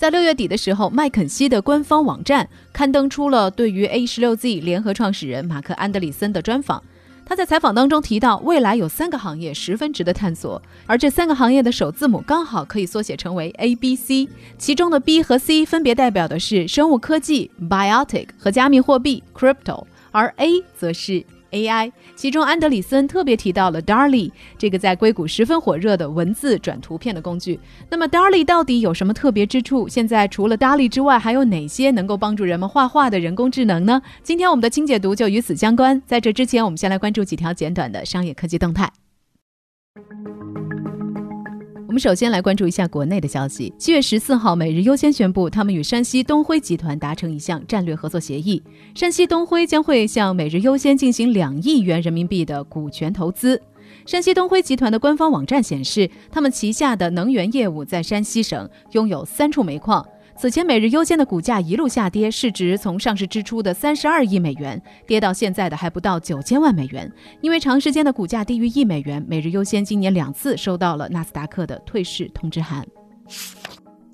在六月底的时候，麦肯锡的官方网站刊登出了对于 A 十六 Z 联合创始人马克·安德里森的专访。他在采访当中提到，未来有三个行业十分值得探索，而这三个行业的首字母刚好可以缩写成为 A、B、C，其中的 B 和 C 分别代表的是生物科技 （Biotic） 和加密货币 （Crypto），而 A 则是。AI，其中安德里森特别提到了 Darly 这个在硅谷十分火热的文字转图片的工具。那么 Darly 到底有什么特别之处？现在除了 Darly 之外，还有哪些能够帮助人们画画的人工智能呢？今天我们的清解读就与此相关。在这之前，我们先来关注几条简短的商业科技动态。我们首先来关注一下国内的消息。七月十四号，每日优先宣布，他们与山西东辉集团达成一项战略合作协议。山西东辉将会向每日优先进行两亿元人民币的股权投资。山西东辉集团的官方网站显示，他们旗下的能源业务在山西省拥有三处煤矿。此前，每日优先的股价一路下跌，市值从上市之初的三十二亿美元跌到现在的还不到九千万美元。因为长时间的股价低于一美元，每日优先今年两次收到了纳斯达克的退市通知函。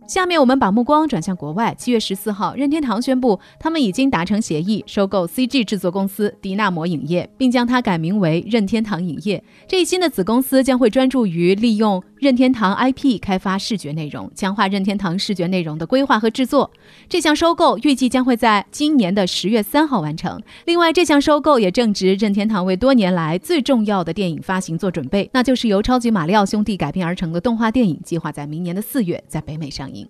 下面我们把目光转向国外。七月十四号，任天堂宣布，他们已经达成协议，收购 CG 制作公司迪纳摩影业，并将它改名为任天堂影业。这一新的子公司将会专注于利用任天堂 IP 开发视觉内容，强化任天堂视觉内容的规划和制作。这项收购预计将会在今年的十月三号完成。另外，这项收购也正值任天堂为多年来最重要的电影发行做准备，那就是由超级马里奥兄弟改编而成的动画电影，计划在明年的四月在北美上映。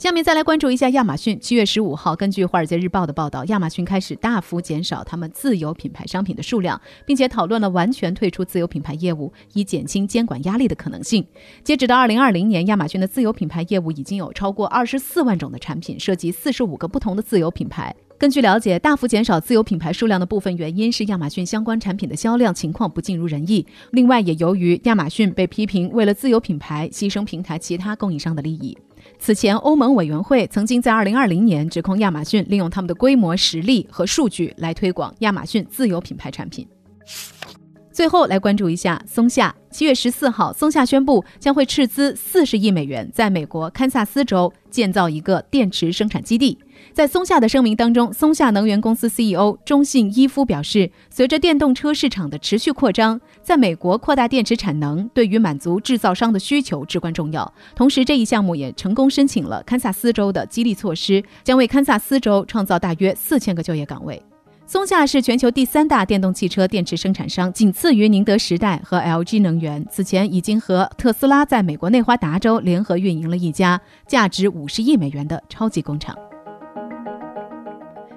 下面再来关注一下亚马逊。七月十五号，根据《华尔街日报》的报道，亚马逊开始大幅减少他们自有品牌商品的数量，并且讨论了完全退出自有品牌业务，以减轻监管压力的可能性。截止到二零二零年，亚马逊的自有品牌业务已经有超过二十四万种的产品，涉及四十五个不同的自有品牌。根据了解，大幅减少自有品牌数量的部分原因是亚马逊相关产品的销量情况不尽如人意。另外，也由于亚马逊被批评为了自有品牌牺牲平台其他供应商的利益。此前，欧盟委员会曾经在2020年指控亚马逊利用他们的规模、实力和数据来推广亚马逊自有品牌产品。最后来关注一下松下。七月十四号，松下宣布将会斥资四十亿美元，在美国堪萨斯州建造一个电池生产基地。在松下的声明当中，松下能源公司 CEO 中信伊夫表示，随着电动车市场的持续扩张，在美国扩大电池产能对于满足制造商的需求至关重要。同时，这一项目也成功申请了堪萨斯州的激励措施，将为堪萨斯州创造大约四千个就业岗位。松下是全球第三大电动汽车电池生产商，仅次于宁德时代和 LG 能源。此前已经和特斯拉在美国内华达州联合运营了一家价值五十亿美元的超级工厂。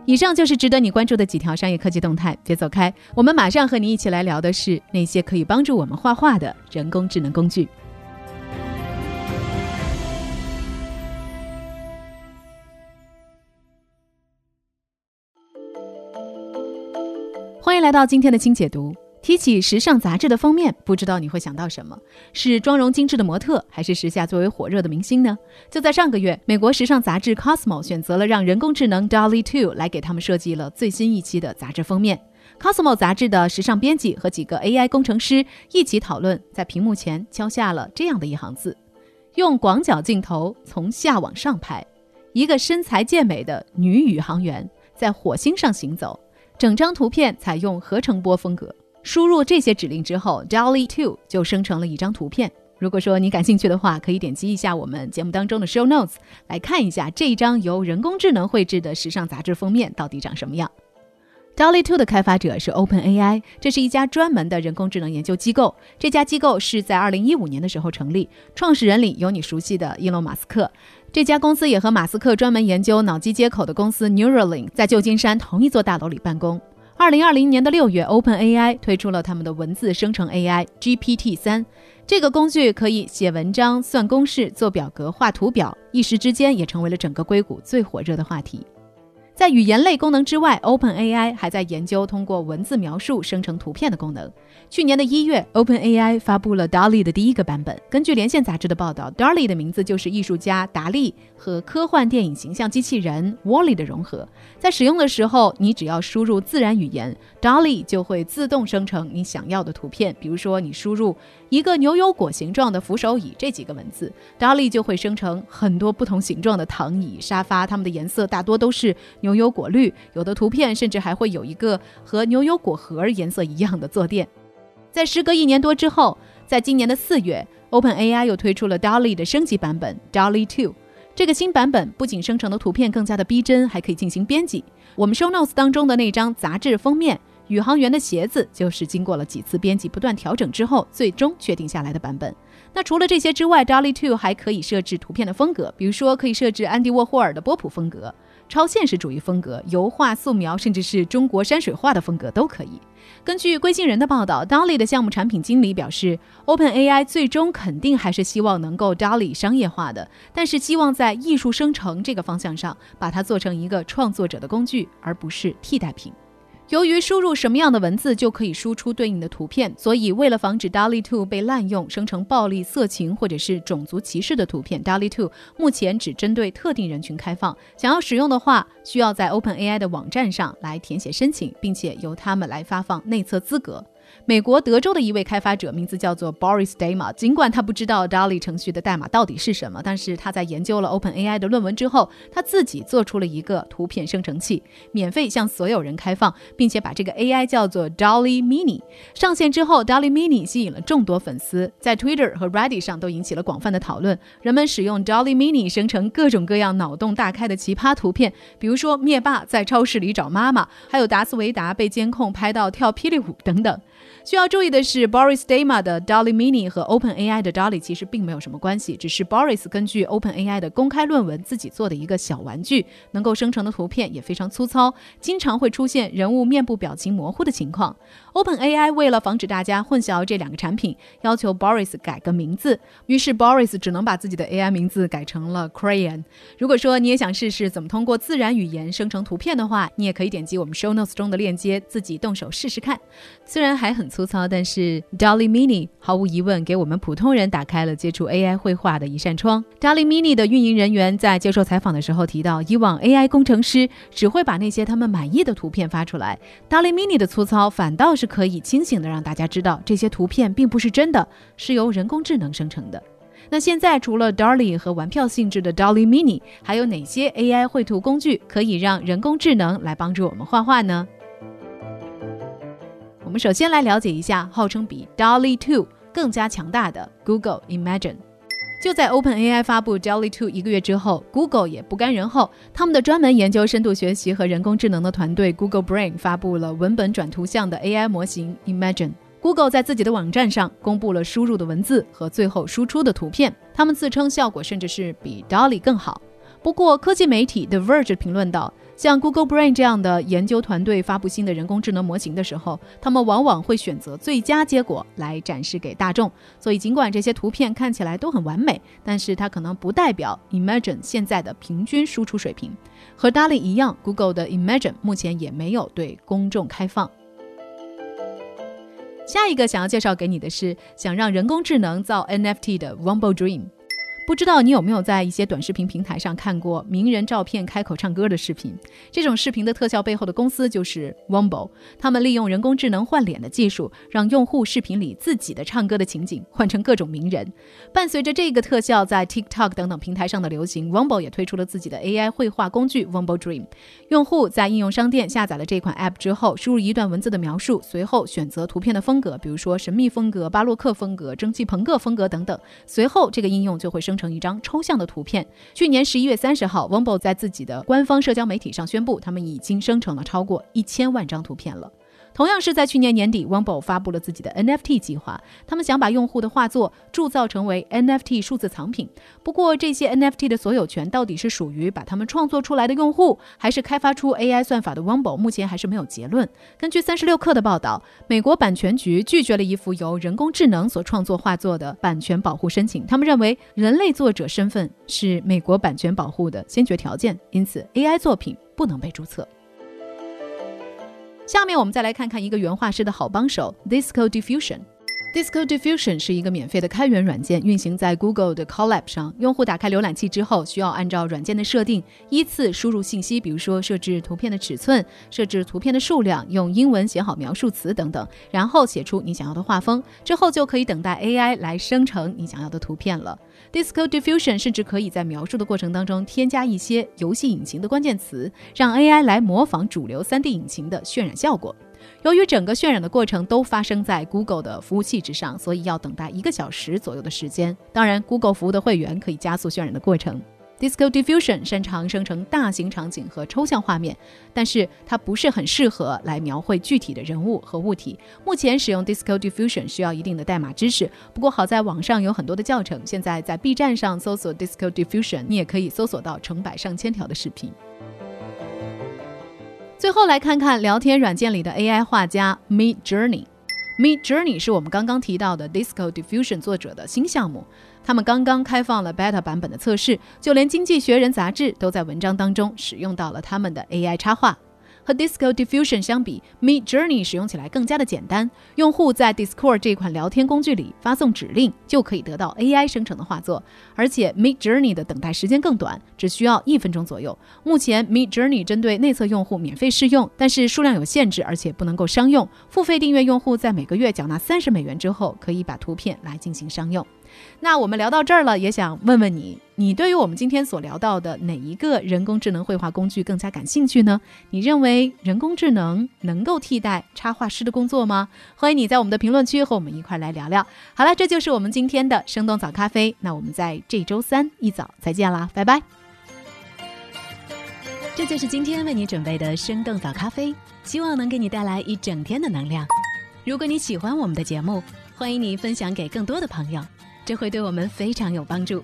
以上就是值得你关注的几条商业科技动态，别走开，我们马上和你一起来聊的是那些可以帮助我们画画的人工智能工具。欢迎来到今天的轻解读。提起时尚杂志的封面，不知道你会想到什么？是妆容精致的模特，还是时下最为火热的明星呢？就在上个月，美国时尚杂志 Cosmo 选择了让人工智能 Dolly Two 来给他们设计了最新一期的杂志封面。Cosmo 杂志的时尚编辑和几个 AI 工程师一起讨论，在屏幕前敲下了这样的一行字：用广角镜头从下往上拍，一个身材健美的女宇航员在火星上行走。整张图片采用合成波风格，输入这些指令之后，Dolly Two 就生成了一张图片。如果说你感兴趣的话，可以点击一下我们节目当中的 Show Notes 来看一下这一张由人工智能绘制的时尚杂志封面到底长什么样。Dolly Two 的开发者是 OpenAI，这是一家专门的人工智能研究机构。这家机构是在2015年的时候成立，创始人里有你熟悉的伊隆·马斯克。这家公司也和马斯克专门研究脑机接口的公司 Neuralink 在旧金山同一座大楼里办公。二零二零年的六月，OpenAI 推出了他们的文字生成 AI GPT 三，这个工具可以写文章、算公式、做表格、画图表，一时之间也成为了整个硅谷最火热的话题。在语言类功能之外，OpenAI 还在研究通过文字描述生成图片的功能。去年的一月，OpenAI 发布了 DALL-E 的第一个版本。根据连线杂志的报道，DALL-E 的名字就是艺术家达利和科幻电影形象机器人 Wall-E 的融合。在使用的时候，你只要输入自然语言，DALL-E 就会自动生成你想要的图片。比如说，你输入一个牛油果形状的扶手椅这几个文字，Dolly 就会生成很多不同形状的躺椅、沙发，它们的颜色大多都是。牛油果绿，有的图片甚至还会有一个和牛油果核颜色一样的坐垫。在时隔一年多之后，在今年的四月，OpenAI 又推出了 Dolly 的升级版本 DALL-E 2。这个新版本不仅生成的图片更加的逼真，还可以进行编辑。我们 Show Notes 当中的那张杂志封面，宇航员的鞋子就是经过了几次编辑、不断调整之后，最终确定下来的版本。那除了这些之外，DALL-E 2还可以设置图片的风格，比如说可以设置安迪沃霍尔的波普风格。超现实主义风格、油画、素描，甚至是中国山水画的风格都可以。根据归信人的报道，DALL-E 的项目产品经理表示，OpenAI 最终肯定还是希望能够 DALL-E 商业化的，但是希望在艺术生成这个方向上，把它做成一个创作者的工具，而不是替代品。由于输入什么样的文字就可以输出对应的图片，所以为了防止 DALL-E 2被滥用生成暴力、色情或者是种族歧视的图片，DALL-E 2目前只针对特定人群开放。想要使用的话，需要在 OpenAI 的网站上来填写申请，并且由他们来发放内测资格。美国德州的一位开发者，名字叫做 Boris Dama。尽管他不知道 Dolly 程序的代码到底是什么，但是他在研究了 OpenAI 的论文之后，他自己做出了一个图片生成器，免费向所有人开放，并且把这个 AI 叫做 Dolly Mini。上线之后，Dolly Mini 吸引了众多粉丝，在 Twitter 和 Reddit 上都引起了广泛的讨论。人们使用 Dolly Mini 生成各种各样脑洞大开的奇葩图片，比如说灭霸在超市里找妈妈，还有达斯维达被监控拍到跳霹雳舞等等。需要注意的是，Boris Dama 的 Dolly Mini 和 OpenAI 的 Dolly 其实并没有什么关系，只是 Boris 根据 OpenAI 的公开论文自己做的一个小玩具，能够生成的图片也非常粗糙，经常会出现人物面部表情模糊的情况。OpenAI 为了防止大家混淆这两个产品，要求 Boris 改个名字，于是 Boris 只能把自己的 AI 名字改成了 Crayon。如果说你也想试试怎么通过自然语言生成图片的话，你也可以点击我们 Show Notes 中的链接，自己动手试试看。虽然还很。粗糙，但是 Dolly Mini 毫无疑问给我们普通人打开了接触 AI 绘画的一扇窗。Dolly Mini 的运营人员在接受采访的时候提到，以往 AI 工程师只会把那些他们满意的图片发出来，Dolly Mini 的粗糙反倒是是可以清醒的让大家知道这些图片并不是真的，是由人工智能生成的。那现在除了 DALL-E 和玩票性质的 DALL-E Mini，还有哪些 AI 绘图工具可以让人工智能来帮助我们画画呢？我们首先来了解一下号称比 DALL-E 2更加强大的 Google Imagine。就在 OpenAI 发布 DALL-E 2一个月之后，Google 也不甘人后，他们的专门研究深度学习和人工智能的团队 Google Brain 发布了文本转图像的 AI 模型 Imagine。Google 在自己的网站上公布了输入的文字和最后输出的图片，他们自称效果甚至是比 DALL-E 更好。不过，科技媒体 The Verge 评论道。像 Google Brain 这样的研究团队发布新的人工智能模型的时候，他们往往会选择最佳结果来展示给大众。所以，尽管这些图片看起来都很完美，但是它可能不代表 Imagine 现在的平均输出水平。和 DALL-E 一样，Google 的 Imagine 目前也没有对公众开放。下一个想要介绍给你的是，想让人工智能造 NFT 的 Wumbo Dream。不知道你有没有在一些短视频平台上看过名人照片开口唱歌的视频？这种视频的特效背后的公司就是 Wombo，他们利用人工智能换脸的技术，让用户视频里自己的唱歌的情景换成各种名人。伴随着这个特效在 TikTok 等等平台上的流行，Wombo 也推出了自己的 AI 绘画工具 Wombo Dream。用户在应用商店下载了这款 App 之后，输入一段文字的描述，随后选择图片的风格，比如说神秘风格、巴洛克风格、蒸汽朋克风格等等。随后这个应用就会生。生成一张抽象的图片。去年十一月三十号，Wombo 在自己的官方社交媒体上宣布，他们已经生成了超过一千万张图片了。同样是在去年年底 w o m b o 发布了自己的 NFT 计划，他们想把用户的画作铸造成为 NFT 数字藏品。不过，这些 NFT 的所有权到底是属于把他们创作出来的用户，还是开发出 AI 算法的 w o m b o 目前还是没有结论。根据三十六氪的报道，美国版权局拒绝了一幅由人工智能所创作画作的版权保护申请。他们认为，人类作者身份是美国版权保护的先决条件，因此 AI 作品不能被注册。下面我们再来看看一个原画师的好帮手 Disco Diffusion。Disco Diffusion 是一个免费的开源软件，运行在 Google 的 Colab 上。用户打开浏览器之后，需要按照软件的设定依次输入信息，比如说设置图片的尺寸、设置图片的数量、用英文写好描述词等等，然后写出你想要的画风，之后就可以等待 AI 来生成你想要的图片了。Disco Diffusion 甚至可以在描述的过程当中添加一些游戏引擎的关键词，让 AI 来模仿主流 3D 引擎的渲染效果。由于整个渲染的过程都发生在 Google 的服务器之上，所以要等待一个小时左右的时间。当然，Google 服务的会员可以加速渲染的过程。Disco Diffusion 擅长生成大型场景和抽象画面，但是它不是很适合来描绘具体的人物和物体。目前使用 Disco Diffusion 需要一定的代码知识，不过好在网上有很多的教程。现在在 B 站上搜索 Disco Diffusion，你也可以搜索到成百上千条的视频。最后来看看聊天软件里的 AI 画家 Me Journey。Me Journey 是我们刚刚提到的 Disco Diffusion 作者的新项目，他们刚刚开放了 Beta 版本的测试，就连《经济学人》杂志都在文章当中使用到了他们的 AI 插画。和 Disco Diffusion 相比，Mid Journey 使用起来更加的简单。用户在 Discord 这款聊天工具里发送指令，就可以得到 AI 生成的画作。而且 Mid Journey 的等待时间更短，只需要一分钟左右。目前 Mid Journey 针对内测用户免费试用，但是数量有限制，而且不能够商用。付费订阅用户在每个月缴纳三十美元之后，可以把图片来进行商用。那我们聊到这儿了，也想问问你，你对于我们今天所聊到的哪一个人工智能绘画工具更加感兴趣呢？你认为人工智能能够替代插画师的工作吗？欢迎你在我们的评论区和我们一块来聊聊。好了，这就是我们今天的生动早咖啡。那我们在这周三一早再见啦，拜拜。这就是今天为你准备的生动早咖啡，希望能给你带来一整天的能量。如果你喜欢我们的节目，欢迎你分享给更多的朋友。这会对我们非常有帮助。